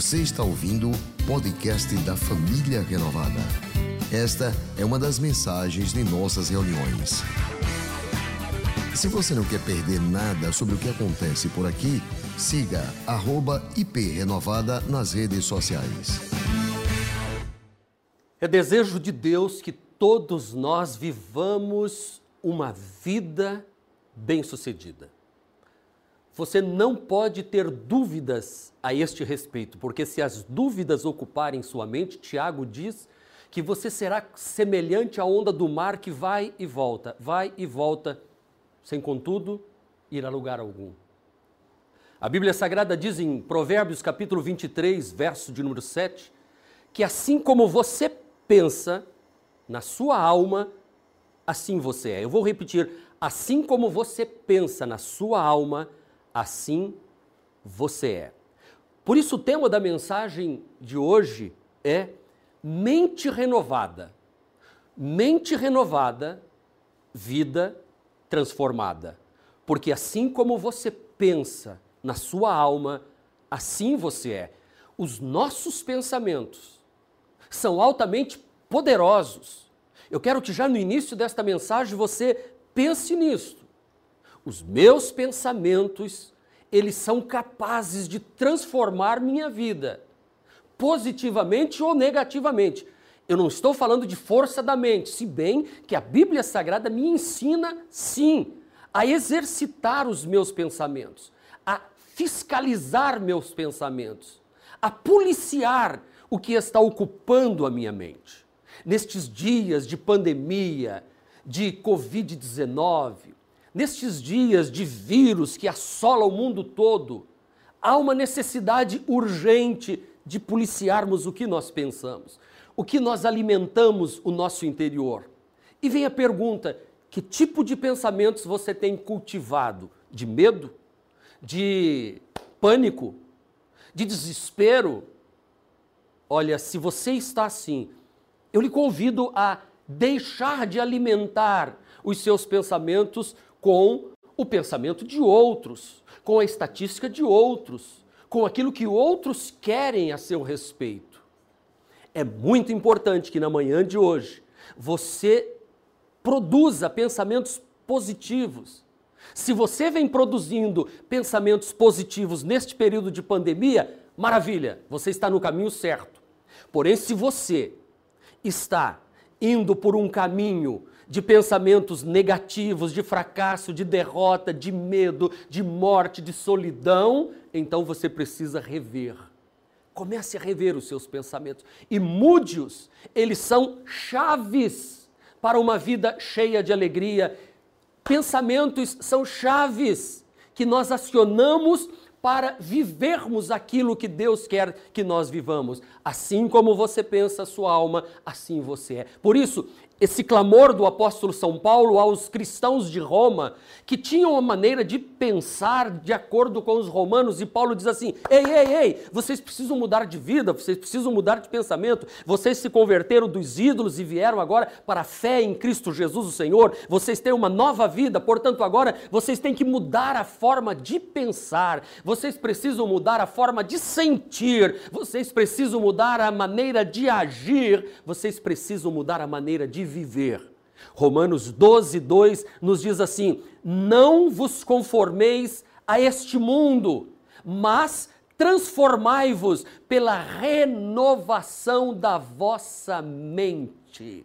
Você está ouvindo o podcast da Família Renovada. Esta é uma das mensagens de nossas reuniões. Se você não quer perder nada sobre o que acontece por aqui, siga @iprenovada nas redes sociais. É desejo de Deus que todos nós vivamos uma vida bem-sucedida. Você não pode ter dúvidas a este respeito, porque se as dúvidas ocuparem sua mente, Tiago diz que você será semelhante à onda do mar que vai e volta, vai e volta, sem contudo ir a lugar algum. A Bíblia Sagrada diz em Provérbios capítulo 23, verso de número 7, que assim como você pensa na sua alma, assim você é. Eu vou repetir, assim como você pensa na sua alma, assim você é. Por isso, o tema da mensagem de hoje é mente renovada. Mente renovada, vida transformada. Porque assim como você pensa na sua alma, assim você é. Os nossos pensamentos são altamente poderosos. Eu quero que já no início desta mensagem você pense nisso. Os meus pensamentos, eles são capazes de transformar minha vida, positivamente ou negativamente. Eu não estou falando de força da mente, se bem que a Bíblia Sagrada me ensina, sim, a exercitar os meus pensamentos, a fiscalizar meus pensamentos, a policiar o que está ocupando a minha mente. Nestes dias de pandemia, de Covid-19, Nestes dias de vírus que assola o mundo todo, há uma necessidade urgente de policiarmos o que nós pensamos, o que nós alimentamos o nosso interior. E vem a pergunta: que tipo de pensamentos você tem cultivado? De medo? De pânico? De desespero? Olha, se você está assim, eu lhe convido a deixar de alimentar os seus pensamentos com o pensamento de outros, com a estatística de outros, com aquilo que outros querem a seu respeito. É muito importante que na manhã de hoje você produza pensamentos positivos. Se você vem produzindo pensamentos positivos neste período de pandemia, maravilha, você está no caminho certo. Porém, se você está indo por um caminho de pensamentos negativos, de fracasso, de derrota, de medo, de morte, de solidão, então você precisa rever. Comece a rever os seus pensamentos e mude-os. Eles são chaves para uma vida cheia de alegria. Pensamentos são chaves que nós acionamos para vivermos aquilo que Deus quer que nós vivamos. Assim como você pensa sua alma, assim você é. Por isso, esse clamor do apóstolo São Paulo aos cristãos de Roma, que tinham uma maneira de pensar de acordo com os romanos, e Paulo diz assim: ei, ei, ei, vocês precisam mudar de vida, vocês precisam mudar de pensamento, vocês se converteram dos ídolos e vieram agora para a fé em Cristo Jesus, o Senhor, vocês têm uma nova vida, portanto, agora vocês têm que mudar a forma de pensar, vocês precisam mudar a forma de sentir, vocês precisam mudar a maneira de agir, vocês precisam mudar a maneira de viver. Romanos 12, 2 nos diz assim: Não vos conformeis a este mundo, mas transformai-vos pela renovação da vossa mente,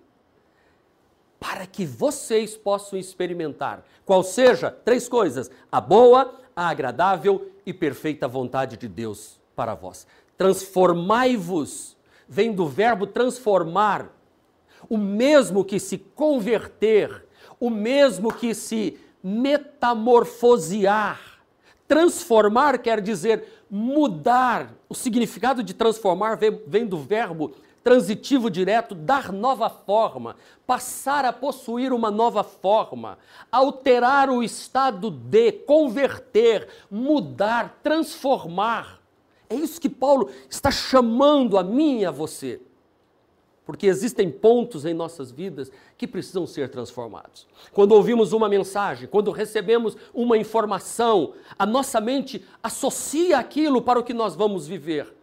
para que vocês possam experimentar, qual seja, três coisas: a boa, a agradável e perfeita vontade de Deus para vós. Transformai-vos, vem do verbo transformar, o mesmo que se converter, o mesmo que se metamorfosear. Transformar quer dizer mudar. O significado de transformar vem, do verbo transitivo direto, dar nova forma, passar a possuir uma nova forma, alterar o estado de, converter, mudar, transformar. É isso que Paulo está chamando a mim e a você porque existem pontos em nossas vidas que precisam ser transformados. Quando ouvimos uma mensagem, quando recebemos uma informação, a nossa mente associa aquilo para o que nós vamos viver.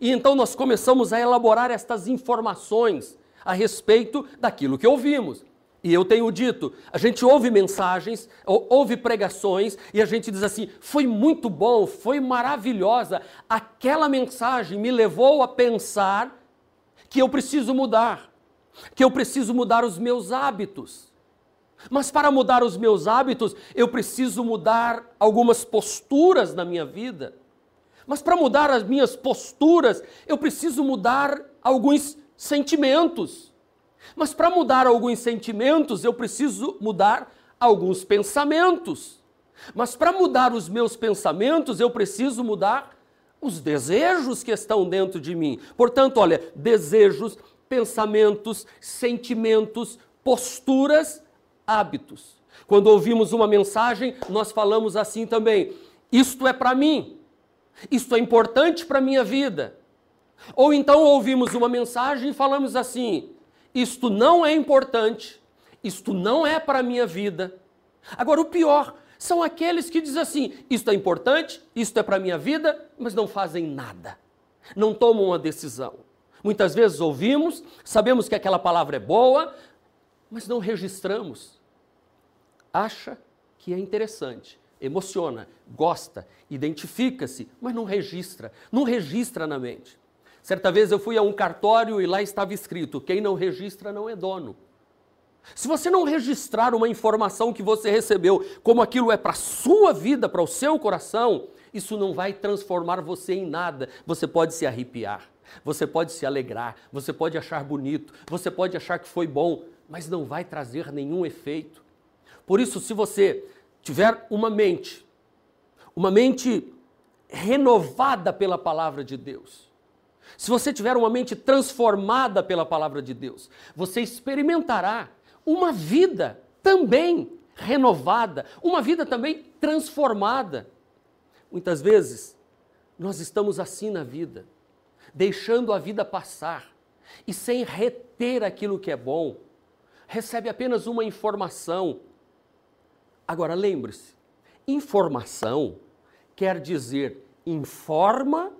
E então nós começamos a elaborar estas informações a respeito daquilo que ouvimos. E eu tenho dito, a gente ouve mensagens, ouve pregações e a gente diz assim: foi muito bom, foi maravilhosa. Aquela mensagem me levou a pensar que eu preciso mudar, que eu preciso mudar os meus hábitos. Mas para mudar os meus hábitos, eu preciso mudar algumas posturas na minha vida. Mas para mudar as minhas posturas, eu preciso mudar alguns sentimentos. Mas para mudar alguns sentimentos, eu preciso mudar alguns pensamentos. Mas para mudar os meus pensamentos, eu preciso mudar os desejos que estão dentro de mim. Portanto, olha, desejos, pensamentos, sentimentos, posturas, hábitos. Quando ouvimos uma mensagem, nós falamos assim também: isto é para mim, isto é importante para a minha vida. Ou então ouvimos uma mensagem e falamos assim: isto não é importante, isto não é para a minha vida. Agora, o pior são aqueles que dizem assim: isto é importante, isto é para a minha vida, mas não fazem nada, não tomam uma decisão. Muitas vezes ouvimos, sabemos que aquela palavra é boa, mas não registramos. Acha que é interessante, emociona, gosta, identifica-se, mas não registra, não registra na mente. Certa vez eu fui a um cartório e lá estava escrito: quem não registra não é dono. Se você não registrar uma informação que você recebeu, como aquilo é para a sua vida, para o seu coração, isso não vai transformar você em nada. Você pode se arrepiar, você pode se alegrar, você pode achar bonito, você pode achar que foi bom, mas não vai trazer nenhum efeito. Por isso, se você tiver uma mente, uma mente renovada pela palavra de Deus, se você tiver uma mente transformada pela palavra de Deus, você experimentará uma vida também renovada, uma vida também transformada. Muitas vezes, nós estamos assim na vida, deixando a vida passar e sem reter aquilo que é bom, recebe apenas uma informação. Agora lembre-se, informação quer dizer informa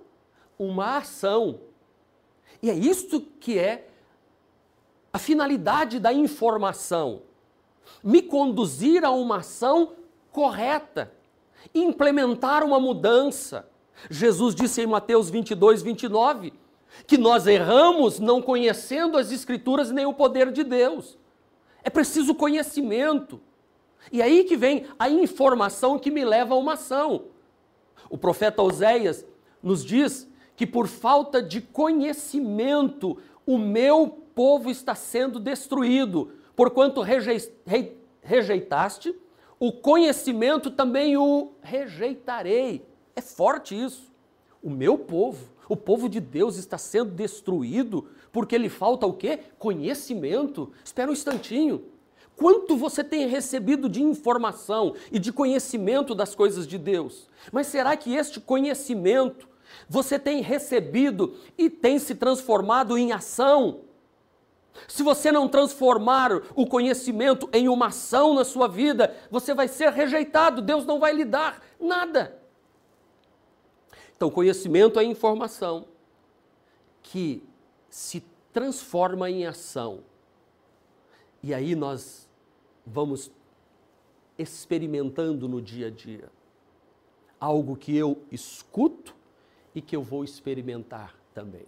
uma ação. E é isto que é a finalidade da informação. Me conduzir a uma ação correta, implementar uma mudança. Jesus disse em Mateus 22, 29, que nós erramos não conhecendo as Escrituras nem o poder de Deus. É preciso conhecimento. E aí que vem a informação que me leva a uma ação. O profeta Oséias nos diz que por falta de conhecimento o meu povo está sendo destruído, porquanto rejeitaste, o conhecimento também o rejeitarei. É forte isso. O meu povo, o povo de Deus está sendo destruído porque lhe falta o quê? Conhecimento. Espera um instantinho. Quanto você tem recebido de informação e de conhecimento das coisas de Deus? Mas será que este conhecimento você tem recebido e tem se transformado em ação. Se você não transformar o conhecimento em uma ação na sua vida, você vai ser rejeitado, Deus não vai lhe dar nada. Então, conhecimento é informação que se transforma em ação. E aí nós vamos experimentando no dia a dia algo que eu escuto e que eu vou experimentar também.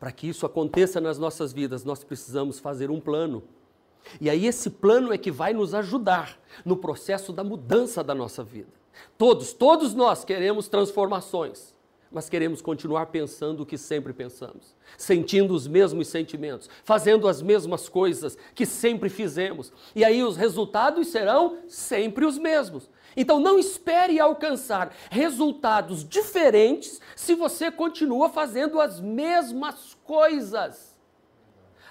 Para que isso aconteça nas nossas vidas, nós precisamos fazer um plano. E aí, esse plano é que vai nos ajudar no processo da mudança da nossa vida. Todos, todos nós queremos transformações, mas queremos continuar pensando o que sempre pensamos, sentindo os mesmos sentimentos, fazendo as mesmas coisas que sempre fizemos. E aí, os resultados serão sempre os mesmos. Então não espere alcançar resultados diferentes se você continua fazendo as mesmas coisas.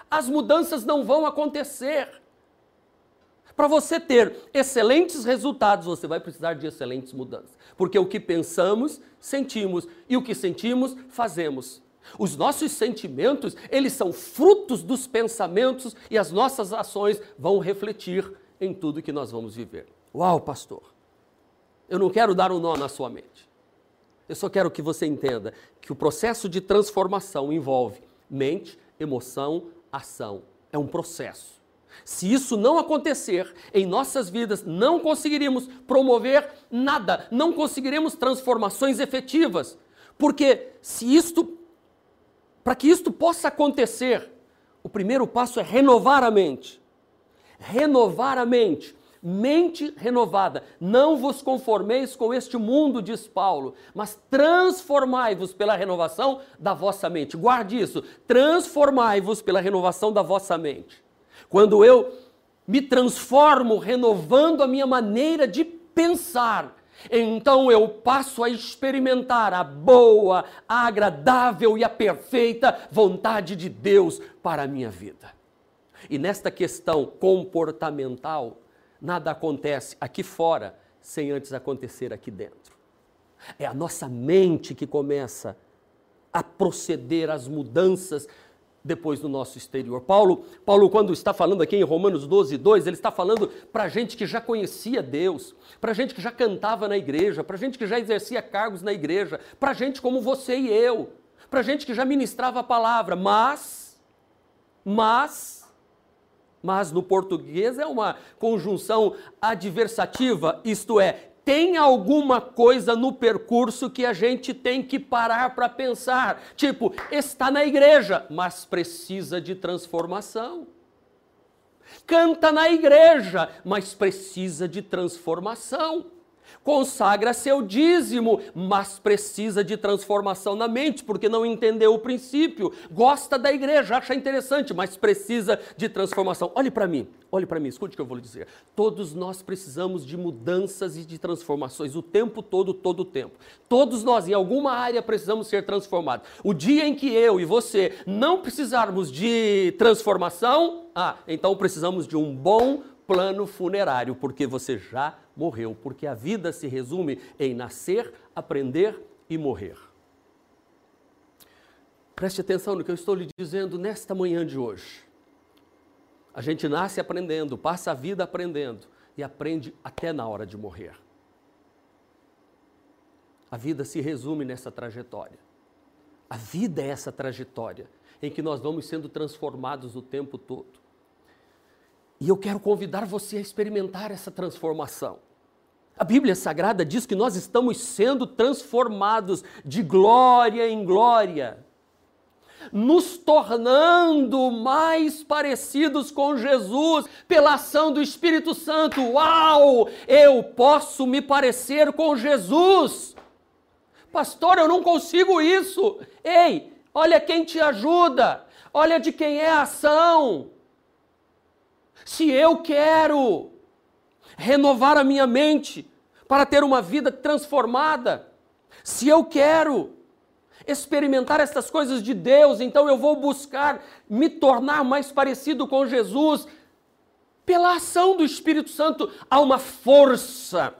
As mudanças não vão acontecer. Para você ter excelentes resultados, você vai precisar de excelentes mudanças. Porque o que pensamos, sentimos, e o que sentimos, fazemos. Os nossos sentimentos, eles são frutos dos pensamentos e as nossas ações vão refletir em tudo que nós vamos viver. Uau, pastor! Eu não quero dar um nó na sua mente. Eu só quero que você entenda que o processo de transformação envolve mente, emoção, ação. É um processo. Se isso não acontecer em nossas vidas, não conseguiríamos promover nada, não conseguiremos transformações efetivas. Porque se isto, para que isto possa acontecer, o primeiro passo é renovar a mente. Renovar a mente mente renovada. Não vos conformeis com este mundo, diz Paulo, mas transformai-vos pela renovação da vossa mente. Guarde isso. Transformai-vos pela renovação da vossa mente. Quando eu me transformo renovando a minha maneira de pensar, então eu passo a experimentar a boa, a agradável e a perfeita vontade de Deus para a minha vida. E nesta questão comportamental, Nada acontece aqui fora sem antes acontecer aqui dentro. É a nossa mente que começa a proceder às mudanças depois do nosso exterior. Paulo, Paulo quando está falando aqui em Romanos 12, 2, ele está falando para gente que já conhecia Deus, para gente que já cantava na igreja, para gente que já exercia cargos na igreja, para gente como você e eu, para gente que já ministrava a palavra, mas, mas, mas no português é uma conjunção adversativa, isto é, tem alguma coisa no percurso que a gente tem que parar para pensar. Tipo, está na igreja, mas precisa de transformação. Canta na igreja, mas precisa de transformação consagra seu dízimo, mas precisa de transformação na mente, porque não entendeu o princípio. Gosta da igreja, acha interessante, mas precisa de transformação. Olhe para mim, olhe para mim, escute o que eu vou lhe dizer. Todos nós precisamos de mudanças e de transformações o tempo todo, todo o tempo. Todos nós, em alguma área, precisamos ser transformados. O dia em que eu e você não precisarmos de transformação, ah, então precisamos de um bom plano funerário, porque você já morreu, porque a vida se resume em nascer, aprender e morrer. Preste atenção no que eu estou lhe dizendo nesta manhã de hoje. A gente nasce aprendendo, passa a vida aprendendo e aprende até na hora de morrer. A vida se resume nessa trajetória. A vida é essa trajetória em que nós vamos sendo transformados o tempo todo. E eu quero convidar você a experimentar essa transformação. A Bíblia Sagrada diz que nós estamos sendo transformados de glória em glória, nos tornando mais parecidos com Jesus pela ação do Espírito Santo. Uau! Eu posso me parecer com Jesus. Pastor, eu não consigo isso. Ei, olha quem te ajuda, olha de quem é a ação. Se eu quero renovar a minha mente para ter uma vida transformada, se eu quero experimentar essas coisas de Deus, então eu vou buscar me tornar mais parecido com Jesus. Pela ação do Espírito Santo, há uma força,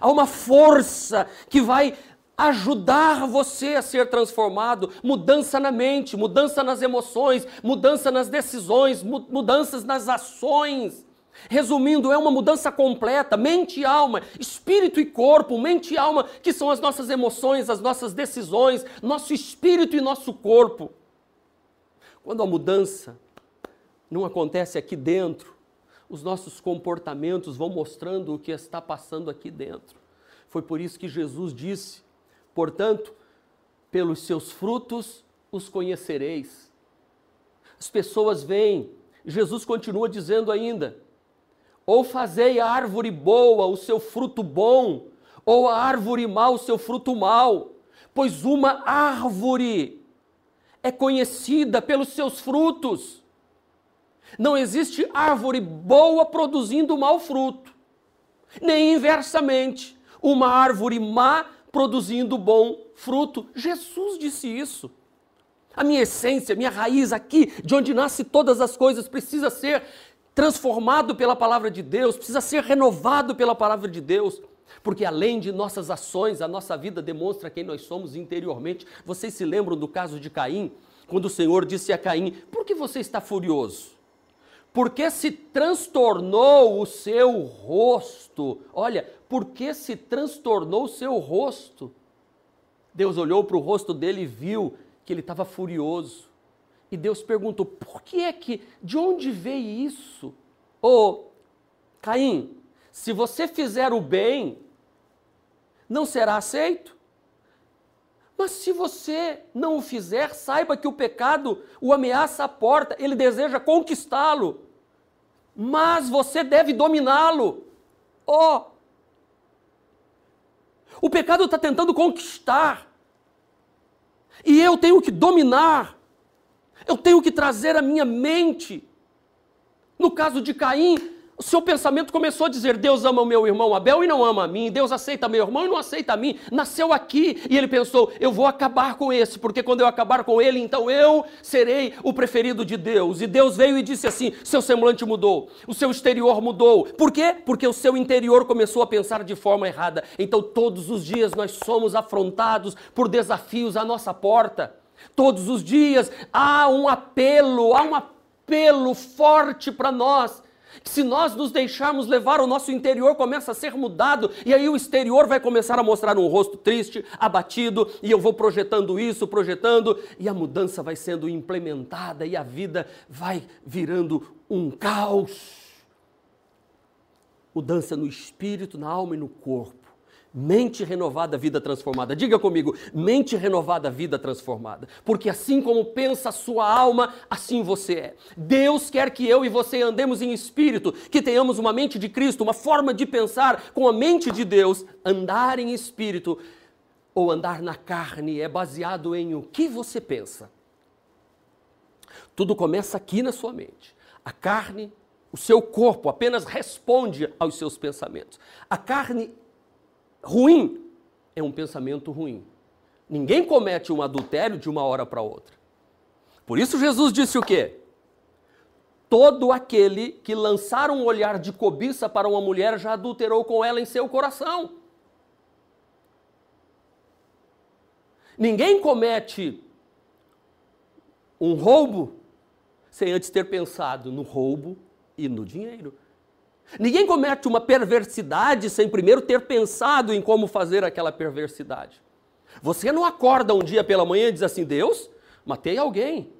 há uma força que vai ajudar você a ser transformado, mudança na mente, mudança nas emoções, mudança nas decisões, mudanças nas ações. Resumindo, é uma mudança completa, mente e alma, espírito e corpo, mente e alma, que são as nossas emoções, as nossas decisões, nosso espírito e nosso corpo. Quando a mudança não acontece aqui dentro, os nossos comportamentos vão mostrando o que está passando aqui dentro. Foi por isso que Jesus disse Portanto, pelos seus frutos os conhecereis. As pessoas veem, Jesus continua dizendo ainda: ou fazei a árvore boa o seu fruto bom, ou a árvore mal o seu fruto mal, pois uma árvore é conhecida pelos seus frutos. Não existe árvore boa produzindo mau fruto, nem inversamente, uma árvore má produzindo bom fruto. Jesus disse isso. A minha essência, a minha raiz aqui, de onde nasce todas as coisas, precisa ser transformado pela palavra de Deus, precisa ser renovado pela palavra de Deus. Porque além de nossas ações, a nossa vida demonstra quem nós somos interiormente. Vocês se lembram do caso de Caim? Quando o Senhor disse a Caim: Por que você está furioso? Porque se transtornou o seu rosto. Olha, porque se transtornou o seu rosto. Deus olhou para o rosto dele e viu que ele estava furioso. E Deus perguntou: por que é que, de onde veio isso? Ô, oh, Caim, se você fizer o bem, não será aceito? Mas se você não o fizer, saiba que o pecado o ameaça a porta, ele deseja conquistá-lo, mas você deve dominá-lo. Oh! O pecado está tentando conquistar, e eu tenho que dominar, eu tenho que trazer a minha mente. No caso de Caim, o seu pensamento começou a dizer: Deus ama o meu irmão Abel e não ama a mim, Deus aceita meu irmão e não aceita a mim. Nasceu aqui e ele pensou: eu vou acabar com esse, porque quando eu acabar com ele, então eu serei o preferido de Deus. E Deus veio e disse assim: seu semblante mudou, o seu exterior mudou. Por quê? Porque o seu interior começou a pensar de forma errada. Então todos os dias nós somos afrontados por desafios à nossa porta. Todos os dias há um apelo, há um apelo forte para nós se nós nos deixarmos levar, o nosso interior começa a ser mudado, e aí o exterior vai começar a mostrar um rosto triste, abatido, e eu vou projetando isso, projetando, e a mudança vai sendo implementada, e a vida vai virando um caos. Mudança no espírito, na alma e no corpo. Mente renovada, vida transformada. Diga comigo, mente renovada, vida transformada. Porque assim como pensa a sua alma, assim você é. Deus quer que eu e você andemos em espírito, que tenhamos uma mente de Cristo, uma forma de pensar com a mente de Deus. Andar em espírito ou andar na carne é baseado em o que você pensa. Tudo começa aqui na sua mente. A carne, o seu corpo apenas responde aos seus pensamentos. A carne ruim é um pensamento ruim. Ninguém comete um adultério de uma hora para outra. Por isso Jesus disse o quê? Todo aquele que lançar um olhar de cobiça para uma mulher já adulterou com ela em seu coração. Ninguém comete um roubo sem antes ter pensado no roubo e no dinheiro. Ninguém comete uma perversidade sem primeiro ter pensado em como fazer aquela perversidade. Você não acorda um dia pela manhã e diz assim: Deus, matei alguém.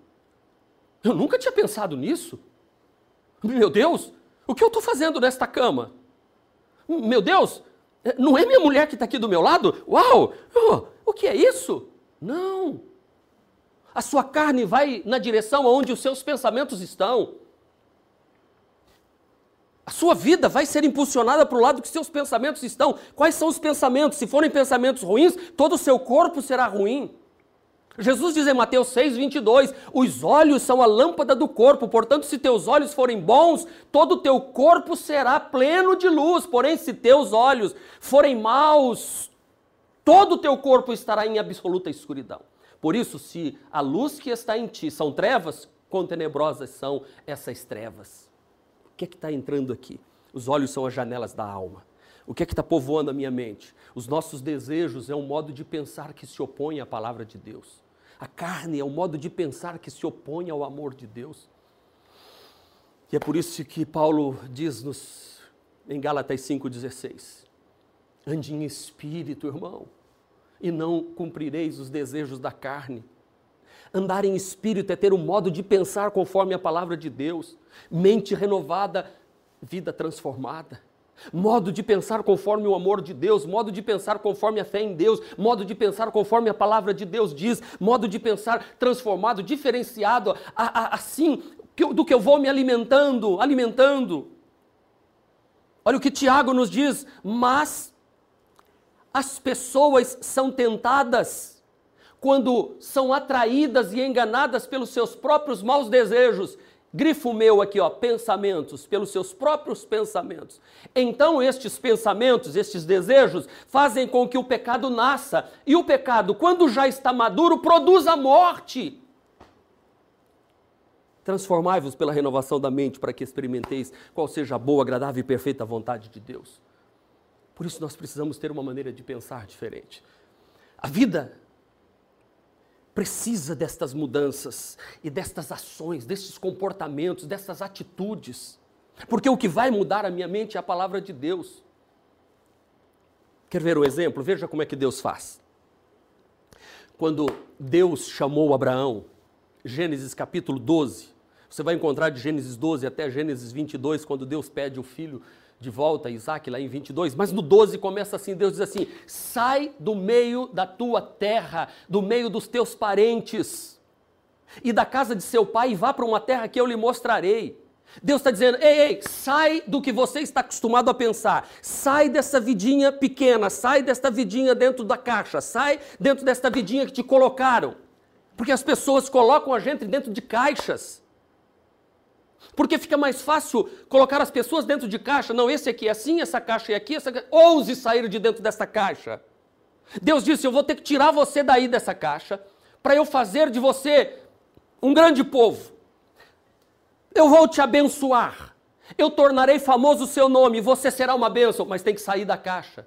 Eu nunca tinha pensado nisso. Meu Deus, o que eu estou fazendo nesta cama? Meu Deus, não é minha mulher que está aqui do meu lado? Uau, oh, o que é isso? Não. A sua carne vai na direção onde os seus pensamentos estão. A sua vida vai ser impulsionada para o lado que seus pensamentos estão. Quais são os pensamentos? Se forem pensamentos ruins, todo o seu corpo será ruim. Jesus diz em Mateus 6, 22: Os olhos são a lâmpada do corpo, portanto, se teus olhos forem bons, todo o teu corpo será pleno de luz. Porém, se teus olhos forem maus, todo o teu corpo estará em absoluta escuridão. Por isso, se a luz que está em ti são trevas, quão tenebrosas são essas trevas. O que é que está entrando aqui? Os olhos são as janelas da alma. O que é que está povoando a minha mente? Os nossos desejos é um modo de pensar que se opõe à palavra de Deus. A carne é um modo de pensar que se opõe ao amor de Deus. E é por isso que Paulo diz-nos em Gálatas 5,16: Ande em espírito, irmão, e não cumprireis os desejos da carne. Andar em espírito é ter um modo de pensar conforme a palavra de Deus. Mente renovada, vida transformada. Modo de pensar conforme o amor de Deus, modo de pensar conforme a fé em Deus, modo de pensar conforme a palavra de Deus diz, modo de pensar transformado, diferenciado, a, a, assim do que eu vou me alimentando, alimentando. Olha o que Tiago nos diz, mas as pessoas são tentadas quando são atraídas e enganadas pelos seus próprios maus desejos. Grifo meu aqui, ó, pensamentos, pelos seus próprios pensamentos. Então, estes pensamentos, estes desejos, fazem com que o pecado nasça. E o pecado, quando já está maduro, produz a morte. Transformai-vos pela renovação da mente, para que experimenteis qual seja a boa, agradável e perfeita vontade de Deus. Por isso, nós precisamos ter uma maneira de pensar diferente. A vida precisa destas mudanças e destas ações, destes comportamentos, dessas atitudes. Porque o que vai mudar a minha mente é a palavra de Deus. Quer ver um exemplo? Veja como é que Deus faz. quando Deus chamou Abraão, Gênesis capítulo 12, você vai encontrar de Gênesis 12 até Gênesis 22, quando Deus pede o filho de volta a Isaac, lá em 22, mas no 12 começa assim: Deus diz assim: sai do meio da tua terra, do meio dos teus parentes, e da casa de seu pai, e vá para uma terra que eu lhe mostrarei. Deus está dizendo: ei, ei, sai do que você está acostumado a pensar, sai dessa vidinha pequena, sai desta vidinha dentro da caixa, sai dentro desta vidinha que te colocaram. Porque as pessoas colocam a gente dentro de caixas. Porque fica mais fácil colocar as pessoas dentro de caixa. Não, esse aqui é assim, essa caixa é aqui, essa... ouse sair de dentro dessa caixa. Deus disse: Eu vou ter que tirar você daí dessa caixa, para eu fazer de você um grande povo. Eu vou te abençoar. Eu tornarei famoso o seu nome. Você será uma bênção, mas tem que sair da caixa.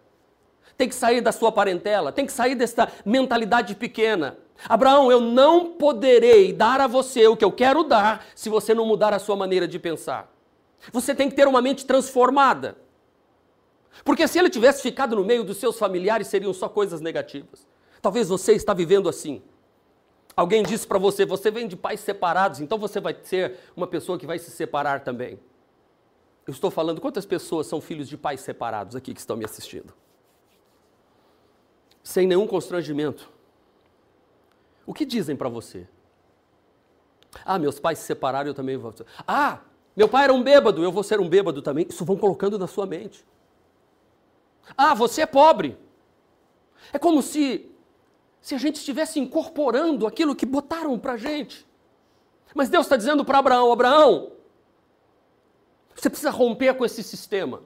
Tem que sair da sua parentela. Tem que sair desta mentalidade pequena. Abraão, eu não poderei dar a você o que eu quero dar se você não mudar a sua maneira de pensar. Você tem que ter uma mente transformada. Porque se ele tivesse ficado no meio dos seus familiares, seriam só coisas negativas. Talvez você está vivendo assim. Alguém disse para você, você vem de pais separados, então você vai ser uma pessoa que vai se separar também. Eu estou falando, quantas pessoas são filhos de pais separados aqui que estão me assistindo? Sem nenhum constrangimento. O que dizem para você? Ah, meus pais se separaram, eu também vou. Ah, meu pai era um bêbado, eu vou ser um bêbado também. Isso vão colocando na sua mente. Ah, você é pobre. É como se se a gente estivesse incorporando aquilo que botaram para a gente. Mas Deus está dizendo para Abraão: Abraão, você precisa romper com esse sistema.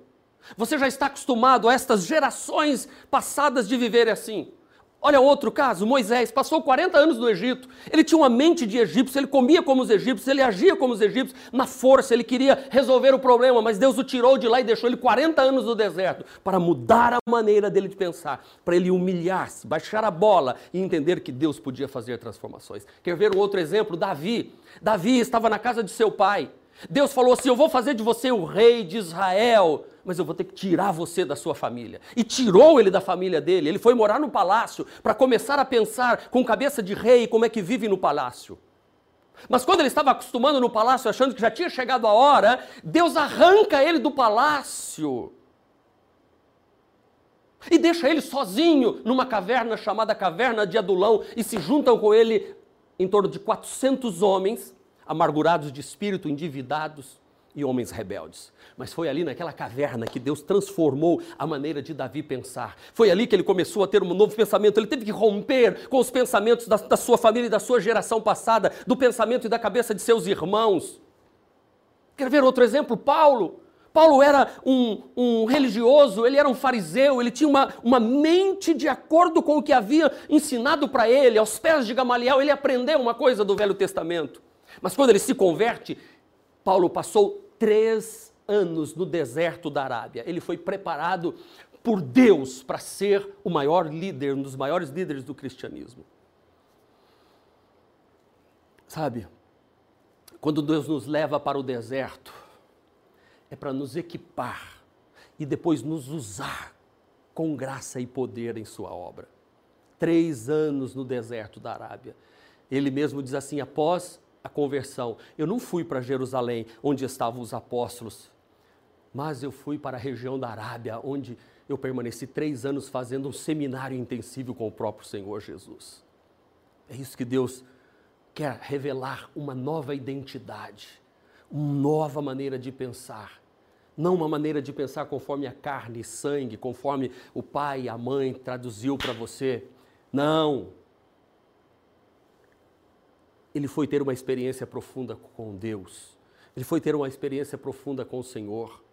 Você já está acostumado a estas gerações passadas de viver assim. Olha outro caso, Moisés passou 40 anos no Egito. Ele tinha uma mente de egípcio, ele comia como os egípcios, ele agia como os egípcios, na força, ele queria resolver o problema, mas Deus o tirou de lá e deixou ele 40 anos no deserto para mudar a maneira dele de pensar, para ele humilhar-se, baixar a bola e entender que Deus podia fazer transformações. Quer ver um outro exemplo? Davi. Davi estava na casa de seu pai. Deus falou assim: Eu vou fazer de você o rei de Israel mas eu vou ter que tirar você da sua família. E tirou ele da família dele. Ele foi morar no palácio para começar a pensar com cabeça de rei como é que vive no palácio. Mas quando ele estava acostumando no palácio, achando que já tinha chegado a hora, Deus arranca ele do palácio. E deixa ele sozinho numa caverna chamada Caverna de Adulão e se juntam com ele em torno de 400 homens, amargurados de espírito, endividados e homens rebeldes. Mas foi ali naquela caverna que Deus transformou a maneira de Davi pensar. Foi ali que ele começou a ter um novo pensamento. Ele teve que romper com os pensamentos da, da sua família e da sua geração passada, do pensamento e da cabeça de seus irmãos. Quer ver outro exemplo? Paulo. Paulo era um, um, religioso, ele era um fariseu, ele tinha uma, uma mente de acordo com o que havia ensinado para ele, aos pés de Gamaliel, ele aprendeu uma coisa do Velho Testamento. Mas quando ele se converte, Paulo passou três anos no deserto da Arábia. Ele foi preparado por Deus para ser o maior líder, um dos maiores líderes do cristianismo. Sabe, quando Deus nos leva para o deserto, é para nos equipar e depois nos usar com graça e poder em Sua obra. Três anos no deserto da Arábia. Ele mesmo diz assim: após a conversão. Eu não fui para Jerusalém, onde estavam os apóstolos, mas eu fui para a região da Arábia, onde eu permaneci três anos fazendo um seminário intensivo com o próprio Senhor Jesus. É isso que Deus quer revelar uma nova identidade, uma nova maneira de pensar. Não uma maneira de pensar conforme a carne e sangue, conforme o pai e a mãe traduziu para você. Não, ele foi ter uma experiência profunda com Deus. Ele foi ter uma experiência profunda com o Senhor.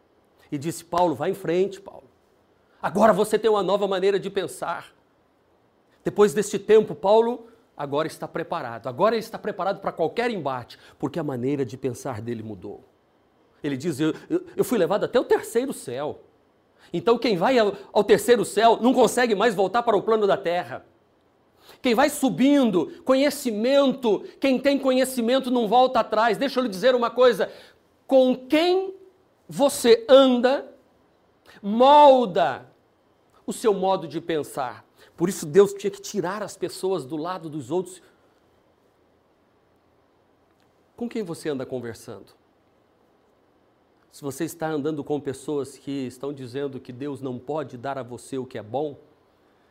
E disse: Paulo, vá em frente, Paulo. Agora você tem uma nova maneira de pensar. Depois deste tempo, Paulo agora está preparado. Agora ele está preparado para qualquer embate, porque a maneira de pensar dele mudou. Ele diz: Eu, eu, eu fui levado até o terceiro céu. Então, quem vai ao, ao terceiro céu não consegue mais voltar para o plano da terra. Quem vai subindo, conhecimento, quem tem conhecimento não volta atrás. Deixa eu lhe dizer uma coisa: com quem você anda, molda o seu modo de pensar. Por isso Deus tinha que tirar as pessoas do lado dos outros. Com quem você anda conversando? Se você está andando com pessoas que estão dizendo que Deus não pode dar a você o que é bom,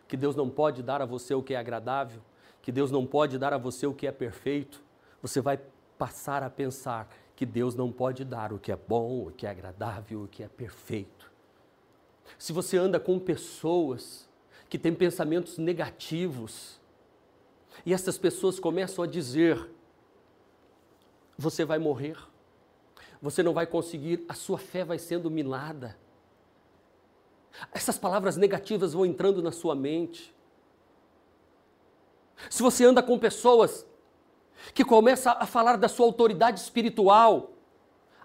que Deus não pode dar a você o que é agradável, que Deus não pode dar a você o que é perfeito, você vai passar a pensar que Deus não pode dar o que é bom, o que é agradável, o que é perfeito. Se você anda com pessoas que têm pensamentos negativos, e essas pessoas começam a dizer: você vai morrer, você não vai conseguir, a sua fé vai sendo minada. Essas palavras negativas vão entrando na sua mente. Se você anda com pessoas que começam a falar da sua autoridade espiritual,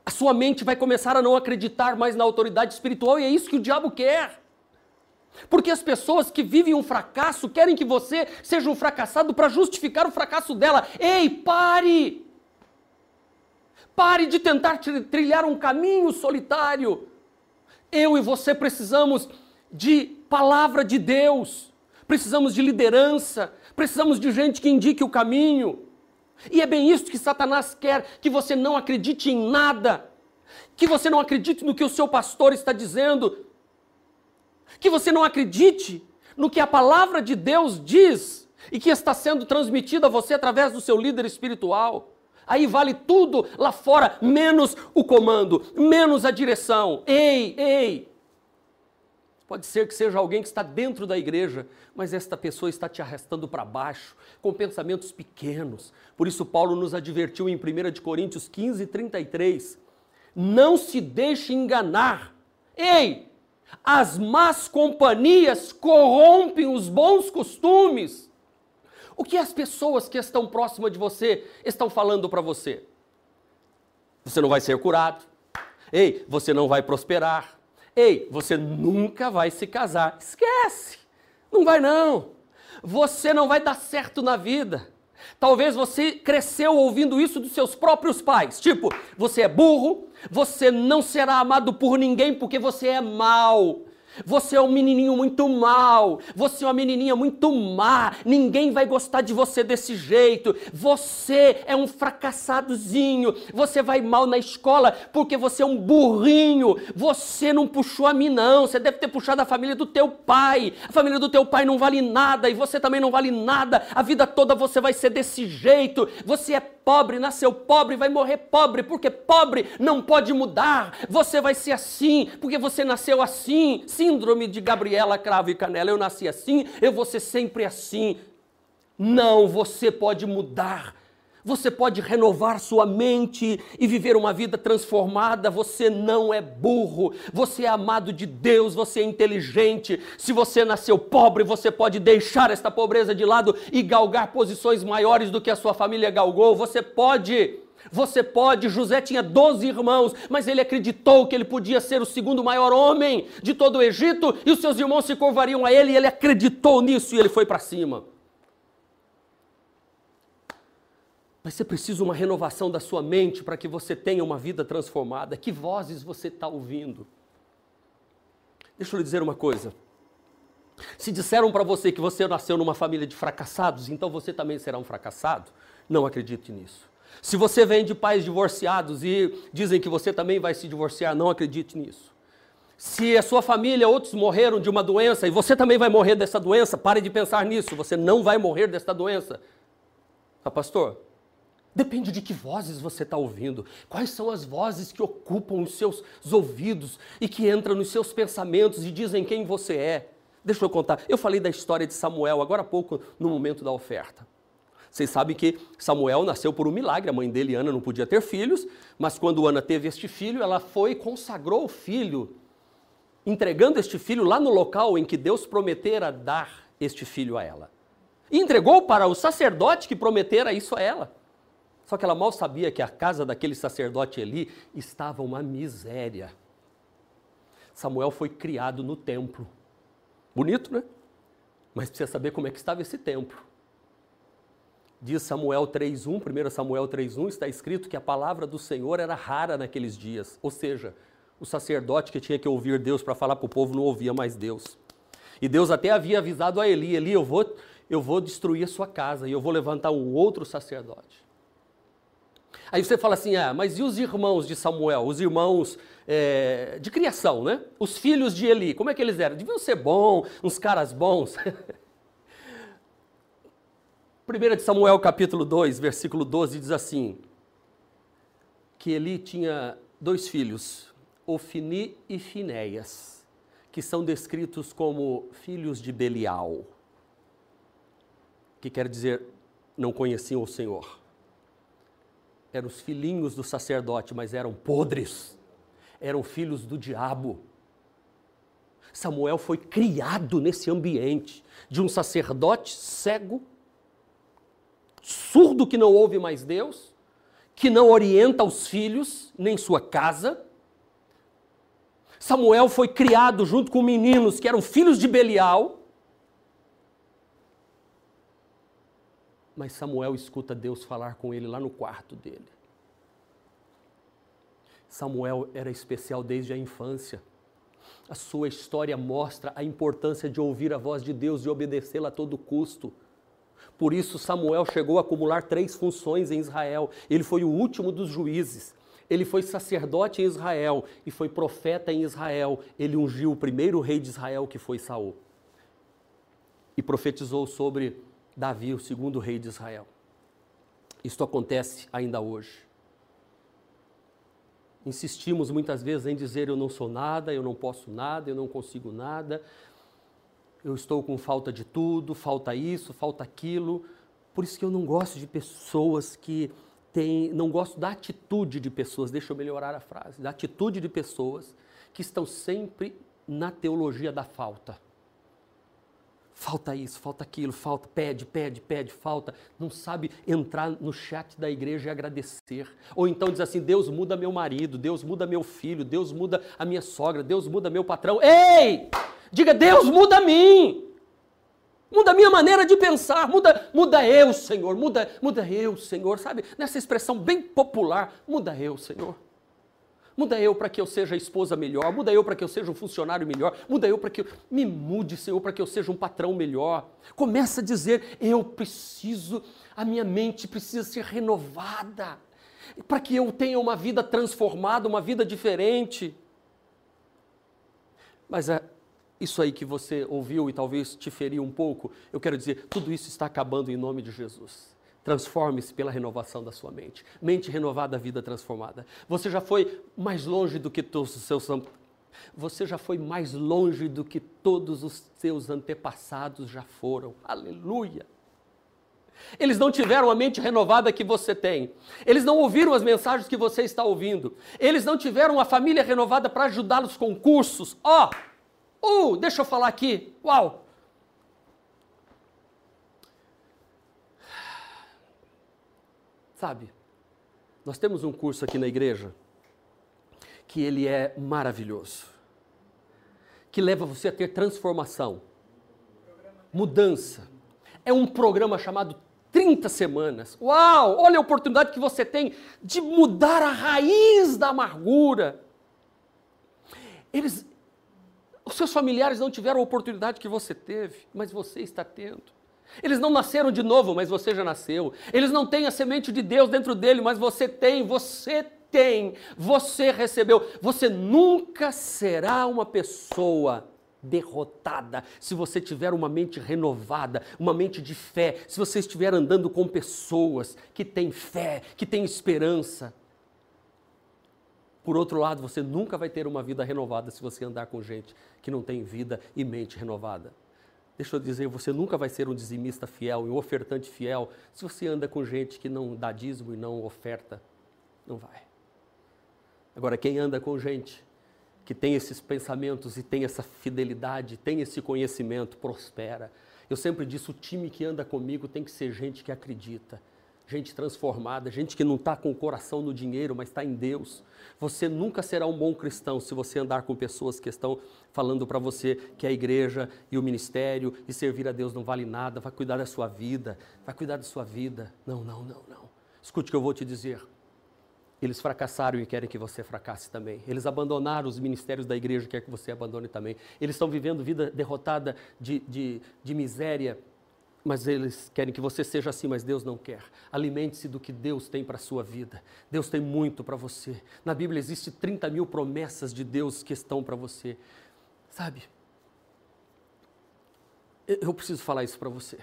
a sua mente vai começar a não acreditar mais na autoridade espiritual e é isso que o diabo quer. Porque as pessoas que vivem um fracasso querem que você seja um fracassado para justificar o fracasso dela. Ei, pare! Pare de tentar trilhar um caminho solitário. Eu e você precisamos de palavra de Deus, precisamos de liderança, precisamos de gente que indique o caminho. E é bem isso que Satanás quer: que você não acredite em nada, que você não acredite no que o seu pastor está dizendo, que você não acredite no que a palavra de Deus diz e que está sendo transmitido a você através do seu líder espiritual. Aí vale tudo lá fora, menos o comando, menos a direção. Ei, ei! Pode ser que seja alguém que está dentro da igreja, mas esta pessoa está te arrastando para baixo, com pensamentos pequenos. Por isso, Paulo nos advertiu em 1 Coríntios 15, 33. Não se deixe enganar. Ei! As más companhias corrompem os bons costumes. O que as pessoas que estão próximas de você estão falando para você? Você não vai ser curado. Ei, você não vai prosperar. Ei, você nunca vai se casar. Esquece. Não vai não. Você não vai dar certo na vida. Talvez você cresceu ouvindo isso dos seus próprios pais. Tipo, você é burro, você não será amado por ninguém porque você é mau. Você é um menininho muito mal, você é uma menininha muito má, ninguém vai gostar de você desse jeito. Você é um fracassadozinho, você vai mal na escola porque você é um burrinho. Você não puxou a mim não, você deve ter puxado a família do teu pai. A família do teu pai não vale nada e você também não vale nada. A vida toda você vai ser desse jeito. Você é pobre, nasceu pobre, vai morrer pobre, porque pobre não pode mudar. Você vai ser assim, porque você nasceu assim. Síndrome de Gabriela Cravo e Canela. Eu nasci assim, eu vou ser sempre assim. Não, você pode mudar. Você pode renovar sua mente e viver uma vida transformada. Você não é burro, você é amado de Deus, você é inteligente. Se você nasceu pobre, você pode deixar esta pobreza de lado e galgar posições maiores do que a sua família galgou. Você pode. Você pode, José tinha 12 irmãos, mas ele acreditou que ele podia ser o segundo maior homem de todo o Egito e os seus irmãos se curvariam a ele e ele acreditou nisso e ele foi para cima. Mas você precisa uma renovação da sua mente para que você tenha uma vida transformada. Que vozes você está ouvindo? Deixa eu lhe dizer uma coisa. Se disseram para você que você nasceu numa família de fracassados, então você também será um fracassado, não acredite nisso. Se você vem de pais divorciados e dizem que você também vai se divorciar, não acredite nisso. Se a sua família, outros morreram de uma doença e você também vai morrer dessa doença, pare de pensar nisso, você não vai morrer desta doença. Ah, pastor, Depende de que vozes você está ouvindo. Quais são as vozes que ocupam os seus ouvidos e que entram nos seus pensamentos e dizem quem você é. Deixa eu contar. Eu falei da história de Samuel agora há pouco, no momento da oferta. Vocês sabem que Samuel nasceu por um milagre. A mãe dele, Ana, não podia ter filhos, mas quando Ana teve este filho, ela foi e consagrou o filho, entregando este filho lá no local em que Deus prometera dar este filho a ela. E entregou para o sacerdote que prometera isso a ela. Só que ela mal sabia que a casa daquele sacerdote Eli estava uma miséria. Samuel foi criado no templo. Bonito, né? Mas precisa saber como é que estava esse templo. Diz Samuel 3:1, 1 Samuel 3:1 está escrito que a palavra do Senhor era rara naqueles dias, ou seja, o sacerdote que tinha que ouvir Deus para falar para o povo não ouvia mais Deus. E Deus até havia avisado a Eli: Eli, eu vou, eu vou destruir a sua casa e eu vou levantar um outro sacerdote. Aí você fala assim: ah, mas e os irmãos de Samuel, os irmãos é, de criação, né? Os filhos de Eli, como é que eles eram? Deviam ser bons, uns caras bons. 1 de Samuel capítulo 2, versículo 12 diz assim: que Eli tinha dois filhos, Ofini e Finéias, que são descritos como filhos de Belial, que quer dizer não conheciam o Senhor. Eram os filhinhos do sacerdote, mas eram podres, eram filhos do diabo. Samuel foi criado nesse ambiente de um sacerdote cego, surdo que não ouve mais Deus, que não orienta os filhos, nem sua casa. Samuel foi criado junto com meninos que eram filhos de Belial. Mas Samuel escuta Deus falar com ele lá no quarto dele. Samuel era especial desde a infância. A sua história mostra a importância de ouvir a voz de Deus e obedecê-la a todo custo. Por isso, Samuel chegou a acumular três funções em Israel. Ele foi o último dos juízes. Ele foi sacerdote em Israel e foi profeta em Israel. Ele ungiu o primeiro rei de Israel, que foi Saul. E profetizou sobre Davi, o segundo rei de Israel. Isto acontece ainda hoje. Insistimos muitas vezes em dizer eu não sou nada, eu não posso nada, eu não consigo nada, eu estou com falta de tudo, falta isso, falta aquilo. Por isso que eu não gosto de pessoas que têm, não gosto da atitude de pessoas, deixa eu melhorar a frase, da atitude de pessoas que estão sempre na teologia da falta. Falta isso, falta aquilo, falta, pede, pede, pede, falta. Não sabe entrar no chat da igreja e agradecer. Ou então diz assim: Deus muda meu marido, Deus muda meu filho, Deus muda a minha sogra, Deus muda meu patrão. Ei! Diga, Deus, muda a mim. Muda a minha maneira de pensar, muda, muda eu, Senhor, muda, muda eu, Senhor, sabe? Nessa expressão bem popular, muda eu, Senhor. Muda eu para que eu seja a esposa melhor, muda eu para que eu seja um funcionário melhor, muda eu para que eu me mude, Senhor, para que eu seja um patrão melhor. Começa a dizer: eu preciso, a minha mente precisa ser renovada, para que eu tenha uma vida transformada, uma vida diferente. Mas a, isso aí que você ouviu e talvez te feriu um pouco, eu quero dizer, tudo isso está acabando em nome de Jesus. Transforme-se pela renovação da sua mente. Mente renovada, vida transformada. Você já foi mais longe do que todos os seus você já foi mais longe do que todos os seus antepassados já foram. Aleluia! Eles não tiveram a mente renovada que você tem. Eles não ouviram as mensagens que você está ouvindo. Eles não tiveram a família renovada para ajudá-los com cursos. Ó, oh, Uh, deixa eu falar aqui. Uau! Sabe, nós temos um curso aqui na igreja que ele é maravilhoso. Que leva você a ter transformação, mudança. É um programa chamado 30 semanas. Uau! Olha a oportunidade que você tem de mudar a raiz da amargura. Eles, os seus familiares não tiveram a oportunidade que você teve, mas você está tendo. Eles não nasceram de novo, mas você já nasceu. Eles não têm a semente de Deus dentro dele, mas você tem, você tem, você recebeu. Você nunca será uma pessoa derrotada se você tiver uma mente renovada, uma mente de fé, se você estiver andando com pessoas que têm fé, que têm esperança. Por outro lado, você nunca vai ter uma vida renovada se você andar com gente que não tem vida e mente renovada. Deixa eu dizer, você nunca vai ser um dizimista fiel um ofertante fiel se você anda com gente que não dá dízimo e não oferta. Não vai. Agora, quem anda com gente que tem esses pensamentos e tem essa fidelidade, tem esse conhecimento, prospera. Eu sempre disse: o time que anda comigo tem que ser gente que acredita, gente transformada, gente que não está com o coração no dinheiro, mas está em Deus. Você nunca será um bom cristão se você andar com pessoas que estão falando para você que a igreja e o ministério e servir a Deus não vale nada, vai cuidar da sua vida, vai cuidar da sua vida. Não, não, não, não. Escute o que eu vou te dizer. Eles fracassaram e querem que você fracasse também. Eles abandonaram os ministérios da igreja e querem que você abandone também. Eles estão vivendo vida derrotada de, de, de miséria, mas eles querem que você seja assim, mas Deus não quer. Alimente-se do que Deus tem para a sua vida. Deus tem muito para você. Na Bíblia existe 30 mil promessas de Deus que estão para você. Sabe? Eu preciso falar isso para você.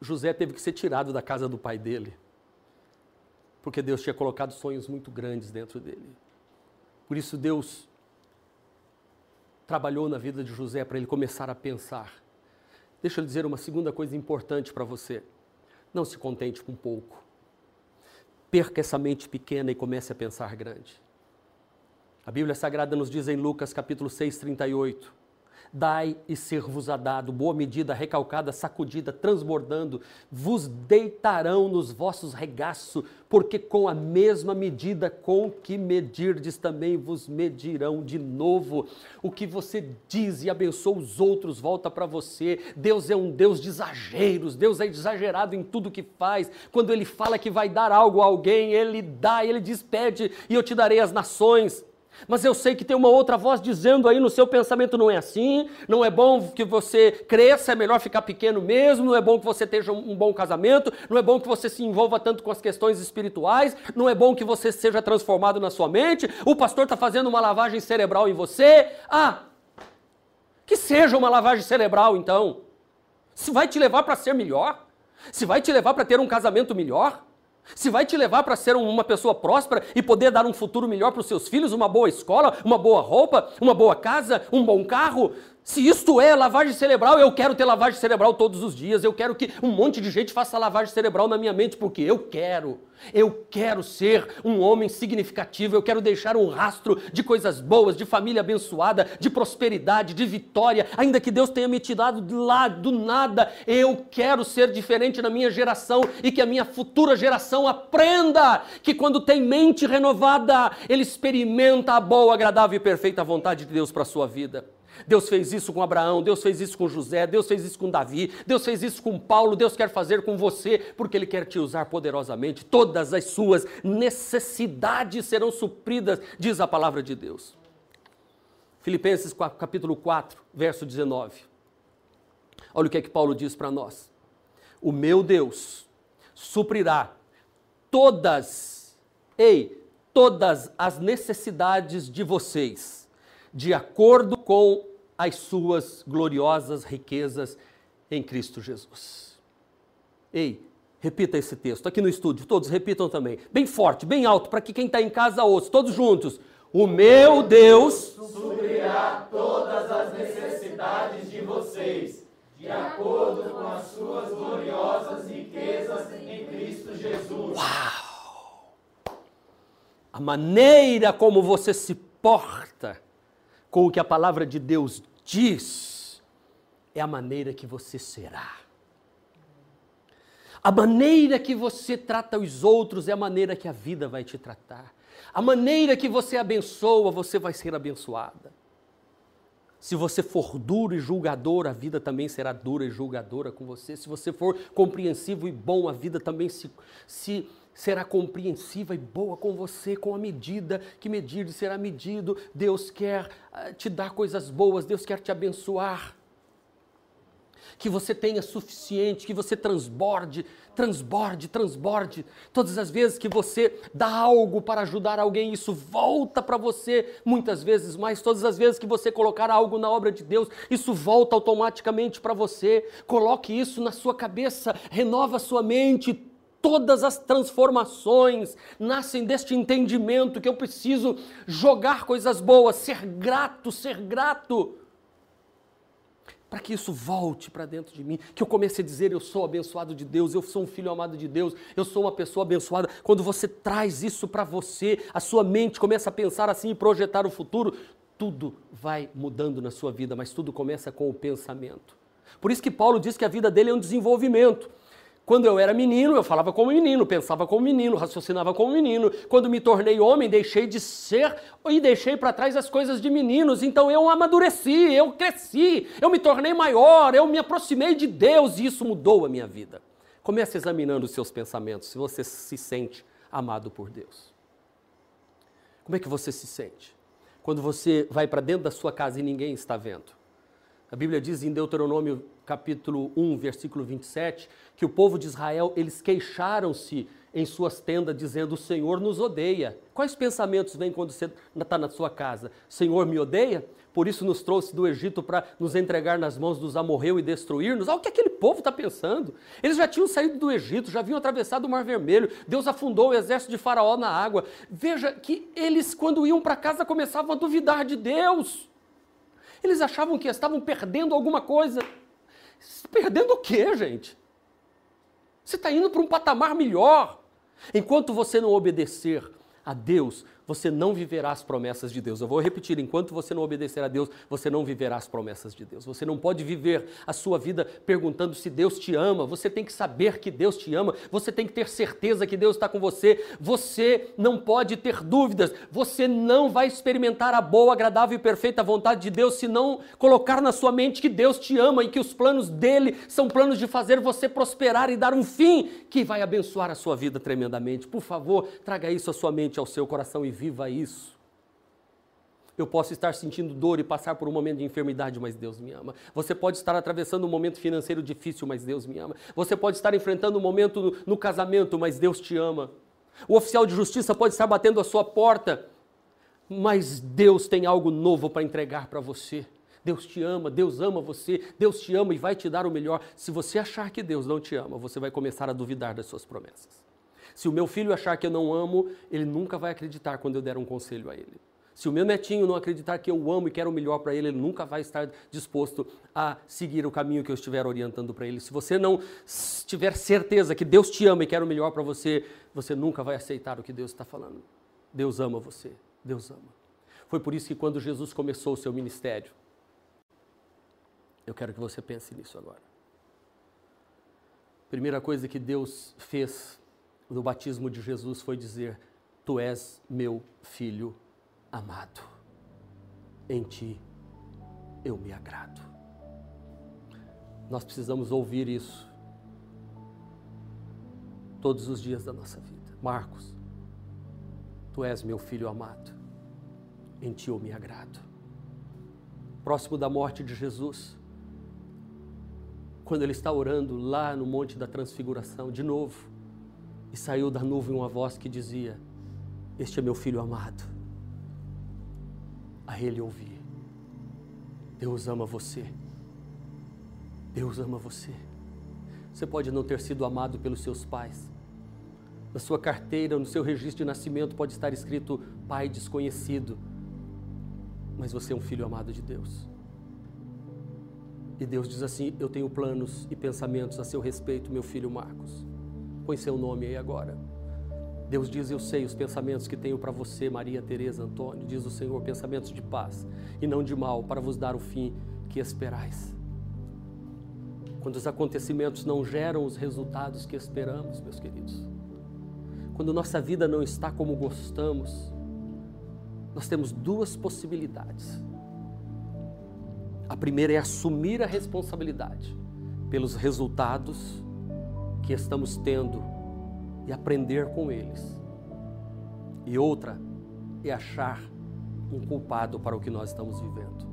José teve que ser tirado da casa do pai dele porque Deus tinha colocado sonhos muito grandes dentro dele. Por isso Deus trabalhou na vida de José para ele começar a pensar. Deixa eu dizer uma segunda coisa importante para você. Não se contente com pouco. Perca essa mente pequena e comece a pensar grande. A Bíblia Sagrada nos diz em Lucas capítulo 6, 38, Dai e ser-vos-á dado, boa medida, recalcada, sacudida, transbordando, vos deitarão nos vossos regaços, porque com a mesma medida com que medirdes também vos medirão de novo. O que você diz e abençoa os outros volta para você. Deus é um Deus de exageros, Deus é exagerado em tudo que faz. Quando Ele fala que vai dar algo a alguém, Ele dá, Ele despede, e eu te darei as nações. Mas eu sei que tem uma outra voz dizendo aí no seu pensamento: não é assim, não é bom que você cresça, é melhor ficar pequeno mesmo, não é bom que você tenha um bom casamento, não é bom que você se envolva tanto com as questões espirituais, não é bom que você seja transformado na sua mente, o pastor está fazendo uma lavagem cerebral em você. Ah, que seja uma lavagem cerebral então. Se vai te levar para ser melhor, se vai te levar para ter um casamento melhor, se vai te levar para ser uma pessoa próspera e poder dar um futuro melhor para os seus filhos, uma boa escola, uma boa roupa, uma boa casa, um bom carro, se isto é lavagem cerebral, eu quero ter lavagem cerebral todos os dias. Eu quero que um monte de gente faça lavagem cerebral na minha mente, porque eu quero. Eu quero ser um homem significativo, eu quero deixar um rastro de coisas boas, de família abençoada, de prosperidade, de vitória, ainda que Deus tenha me tirado de lá do nada. Eu quero ser diferente na minha geração e que a minha futura geração aprenda que quando tem mente renovada, ele experimenta a boa, agradável e perfeita vontade de Deus para a sua vida. Deus fez isso com Abraão, Deus fez isso com José, Deus fez isso com Davi, Deus fez isso com Paulo, Deus quer fazer com você, porque Ele quer te usar poderosamente. Todas as suas necessidades serão supridas, diz a palavra de Deus. Filipenses capítulo 4, verso 19. Olha o que é que Paulo diz para nós. O meu Deus suprirá todas, ei, todas as necessidades de vocês, de acordo com as suas gloriosas riquezas em Cristo Jesus. Ei, repita esse texto aqui no estúdio, todos repitam também, bem forte, bem alto, para que quem está em casa ouça, todos juntos. O meu Deus suprirá todas as necessidades de vocês, de acordo com as suas gloriosas riquezas em Cristo Jesus. Uau! A maneira como você se porta com o que a palavra de Deus diz, é a maneira que você será. A maneira que você trata os outros é a maneira que a vida vai te tratar. A maneira que você abençoa, você vai ser abençoada. Se você for duro e julgador, a vida também será dura e julgadora com você. Se você for compreensivo e bom, a vida também se, se será compreensiva e boa com você, com a medida que medir será medido. Deus quer uh, te dar coisas boas, Deus quer te abençoar. Que você tenha suficiente, que você transborde, transborde, transborde. Todas as vezes que você dá algo para ajudar alguém, isso volta para você muitas vezes mais. Todas as vezes que você colocar algo na obra de Deus, isso volta automaticamente para você. Coloque isso na sua cabeça, renova sua mente, Todas as transformações nascem deste entendimento que eu preciso jogar coisas boas, ser grato, ser grato. Para que isso volte para dentro de mim, que eu comece a dizer: eu sou abençoado de Deus, eu sou um filho amado de Deus, eu sou uma pessoa abençoada. Quando você traz isso para você, a sua mente começa a pensar assim e projetar o futuro, tudo vai mudando na sua vida, mas tudo começa com o pensamento. Por isso que Paulo diz que a vida dele é um desenvolvimento. Quando eu era menino, eu falava como menino, pensava como menino, raciocinava como menino. Quando me tornei homem, deixei de ser e deixei para trás as coisas de meninos. Então eu amadureci, eu cresci, eu me tornei maior, eu me aproximei de Deus e isso mudou a minha vida. Comece examinando os seus pensamentos, se você se sente amado por Deus. Como é que você se sente? Quando você vai para dentro da sua casa e ninguém está vendo. A Bíblia diz em Deuteronômio capítulo 1, versículo 27, que o povo de Israel, eles queixaram-se em suas tendas, dizendo: O Senhor nos odeia. Quais pensamentos vêm quando você está na sua casa? Senhor me odeia? Por isso nos trouxe do Egito para nos entregar nas mãos dos amorreu e destruir-nos? Olha o que aquele povo está pensando. Eles já tinham saído do Egito, já haviam atravessado o Mar Vermelho, Deus afundou o exército de Faraó na água. Veja que eles, quando iam para casa, começavam a duvidar de Deus. Eles achavam que estavam perdendo alguma coisa. Perdendo o quê, gente? Você está indo para um patamar melhor. Enquanto você não obedecer a Deus, você não viverá as promessas de Deus. Eu vou repetir: enquanto você não obedecer a Deus, você não viverá as promessas de Deus. Você não pode viver a sua vida perguntando se Deus te ama. Você tem que saber que Deus te ama. Você tem que ter certeza que Deus está com você. Você não pode ter dúvidas. Você não vai experimentar a boa, agradável e perfeita vontade de Deus se não colocar na sua mente que Deus te ama e que os planos dele são planos de fazer você prosperar e dar um fim que vai abençoar a sua vida tremendamente. Por favor, traga isso à sua mente, ao seu coração e viva isso. Eu posso estar sentindo dor e passar por um momento de enfermidade, mas Deus me ama. Você pode estar atravessando um momento financeiro difícil, mas Deus me ama. Você pode estar enfrentando um momento no, no casamento, mas Deus te ama. O oficial de justiça pode estar batendo a sua porta, mas Deus tem algo novo para entregar para você. Deus te ama, Deus ama você, Deus te ama e vai te dar o melhor. Se você achar que Deus não te ama, você vai começar a duvidar das suas promessas. Se o meu filho achar que eu não amo, ele nunca vai acreditar quando eu der um conselho a ele. Se o meu netinho não acreditar que eu amo e quero o melhor para ele, ele nunca vai estar disposto a seguir o caminho que eu estiver orientando para ele. Se você não tiver certeza que Deus te ama e quer o melhor para você, você nunca vai aceitar o que Deus está falando. Deus ama você. Deus ama. Foi por isso que quando Jesus começou o seu ministério, eu quero que você pense nisso agora. Primeira coisa que Deus fez no batismo de Jesus foi dizer: Tu és meu filho amado, em ti eu me agrado. Nós precisamos ouvir isso todos os dias da nossa vida. Marcos, tu és meu filho amado, em ti eu me agrado. Próximo da morte de Jesus, quando ele está orando lá no Monte da Transfiguração, de novo, e saiu da nuvem uma voz que dizia: Este é meu filho amado. A ele ouvi. Deus ama você. Deus ama você. Você pode não ter sido amado pelos seus pais. Na sua carteira, no seu registro de nascimento, pode estar escrito pai desconhecido. Mas você é um filho amado de Deus. E Deus diz assim: Eu tenho planos e pensamentos a seu respeito, meu filho Marcos. Põe seu nome aí agora. Deus diz: Eu sei os pensamentos que tenho para você, Maria Teresa Antônio, diz o Senhor, pensamentos de paz e não de mal, para vos dar o fim que esperais. Quando os acontecimentos não geram os resultados que esperamos, meus queridos, quando nossa vida não está como gostamos, nós temos duas possibilidades. A primeira é assumir a responsabilidade pelos resultados que estamos tendo e aprender com eles. E outra é achar um culpado para o que nós estamos vivendo.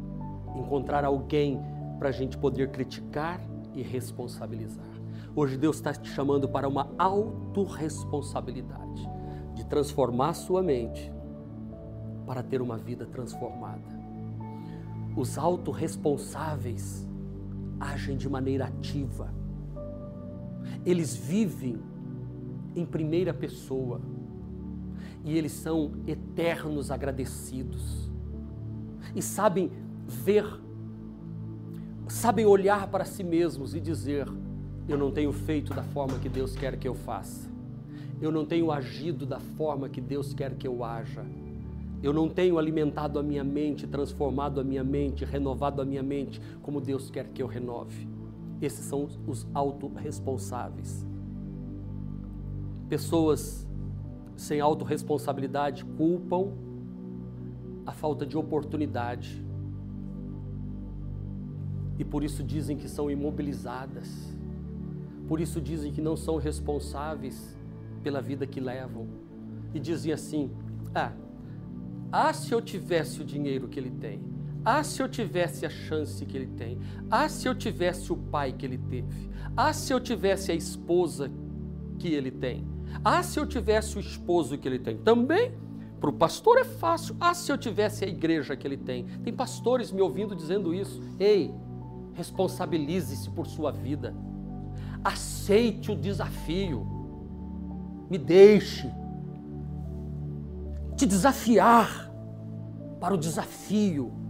Encontrar alguém para a gente poder criticar e responsabilizar. Hoje Deus está te chamando para uma autorresponsabilidade, de transformar sua mente para ter uma vida transformada. Os autorresponsáveis agem de maneira ativa eles vivem em primeira pessoa e eles são eternos agradecidos e sabem ver, sabem olhar para si mesmos e dizer: Eu não tenho feito da forma que Deus quer que eu faça, eu não tenho agido da forma que Deus quer que eu haja. Eu não tenho alimentado a minha mente, transformado a minha mente, renovado a minha mente como Deus quer que eu renove. Esses são os autorresponsáveis. Pessoas sem autorresponsabilidade culpam a falta de oportunidade. E por isso dizem que são imobilizadas. Por isso dizem que não são responsáveis pela vida que levam e dizem assim: ah, ah, se eu tivesse o dinheiro que ele tem, ah, se eu tivesse a chance que ele tem, ah, se eu tivesse o pai que ele teve, ah, se eu tivesse a esposa que ele tem, ah, se eu tivesse o esposo que ele tem. Também para o pastor é fácil. Ah, se eu tivesse a igreja que ele tem. Tem pastores me ouvindo dizendo isso. Ei, responsabilize-se por sua vida. Aceite o desafio. Me deixe te desafiar para o desafio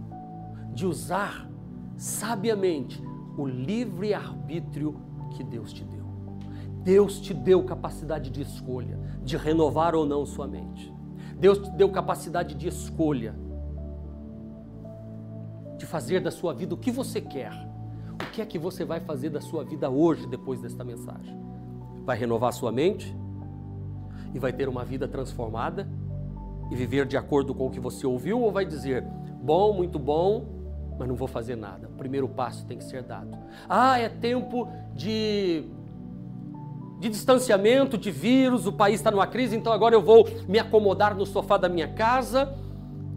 de usar sabiamente o livre arbítrio que Deus te deu. Deus te deu capacidade de escolha, de renovar ou não sua mente. Deus te deu capacidade de escolha, de fazer da sua vida o que você quer. O que é que você vai fazer da sua vida hoje, depois desta mensagem? Vai renovar sua mente? E vai ter uma vida transformada? E viver de acordo com o que você ouviu? Ou vai dizer, bom, muito bom, mas não vou fazer nada? O primeiro passo tem que ser dado. Ah, é tempo de de distanciamento, de vírus, o país está numa crise, então agora eu vou me acomodar no sofá da minha casa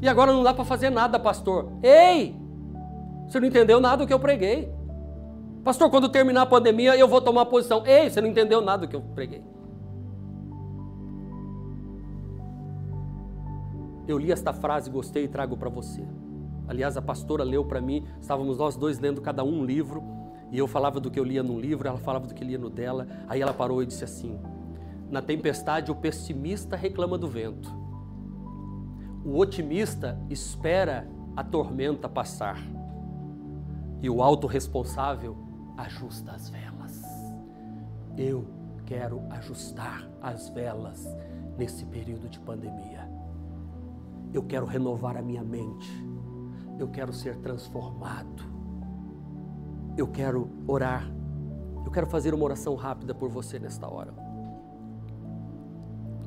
e agora não dá para fazer nada, pastor. Ei! Você não entendeu nada do que eu preguei. Pastor, quando terminar a pandemia eu vou tomar posição. Ei, você não entendeu nada do que eu preguei. Eu li esta frase, gostei e trago para você. Aliás, a pastora leu para mim, estávamos nós dois lendo cada um um livro. E eu falava do que eu lia num livro, ela falava do que lia no dela. Aí ela parou e disse assim: Na tempestade, o pessimista reclama do vento. O otimista espera a tormenta passar. E o autorresponsável ajusta as velas. Eu quero ajustar as velas nesse período de pandemia. Eu quero renovar a minha mente. Eu quero ser transformado eu quero orar. Eu quero fazer uma oração rápida por você nesta hora.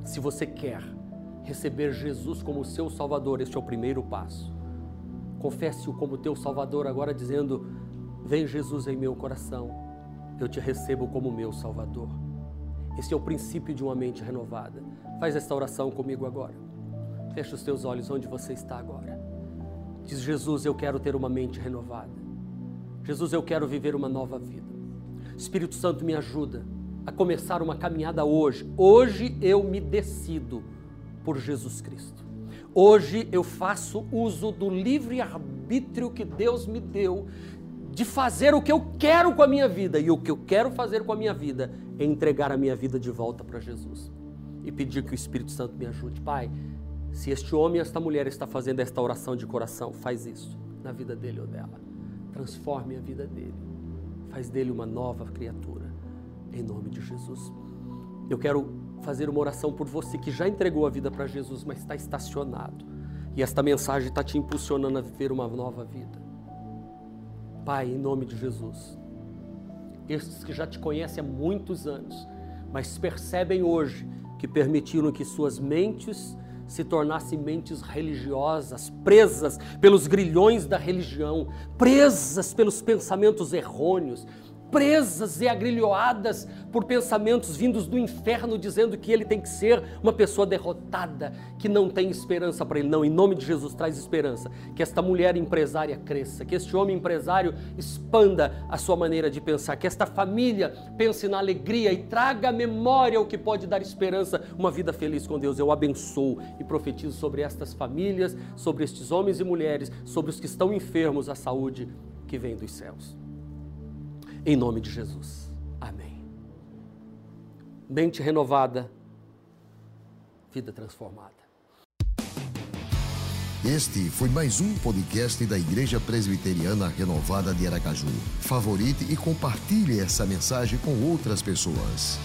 Se você quer receber Jesus como seu Salvador, este é o primeiro passo. Confesse-o como teu Salvador agora, dizendo: Vem Jesus em meu coração, eu te recebo como meu Salvador. Esse é o princípio de uma mente renovada. Faz esta oração comigo agora. Feche os teus olhos onde você está agora. Diz Jesus: Eu quero ter uma mente renovada. Jesus, eu quero viver uma nova vida. Espírito Santo, me ajuda a começar uma caminhada hoje. Hoje eu me decido por Jesus Cristo. Hoje eu faço uso do livre arbítrio que Deus me deu de fazer o que eu quero com a minha vida. E o que eu quero fazer com a minha vida é entregar a minha vida de volta para Jesus. E pedir que o Espírito Santo me ajude. Pai, se este homem esta mulher está fazendo esta oração de coração, faz isso na vida dele ou dela transforme a vida dele, faz dele uma nova criatura, em nome de Jesus. Eu quero fazer uma oração por você que já entregou a vida para Jesus, mas está estacionado. E esta mensagem está te impulsionando a viver uma nova vida. Pai, em nome de Jesus, estes que já te conhecem há muitos anos, mas percebem hoje que permitiram que suas mentes se tornassem mentes religiosas, presas pelos grilhões da religião, presas pelos pensamentos errôneos, presas e agrilhoadas por pensamentos vindos do inferno, dizendo que ele tem que ser uma pessoa derrotada, que não tem esperança para ele. Não, em nome de Jesus, traz esperança. Que esta mulher empresária cresça, que este homem empresário expanda a sua maneira de pensar, que esta família pense na alegria e traga à memória o que pode dar esperança, uma vida feliz com Deus. Eu abençoo e profetizo sobre estas famílias, sobre estes homens e mulheres, sobre os que estão enfermos, a saúde que vem dos céus. Em nome de Jesus. Amém. Mente renovada, vida transformada. Este foi mais um podcast da Igreja Presbiteriana Renovada de Aracaju. Favorite e compartilhe essa mensagem com outras pessoas.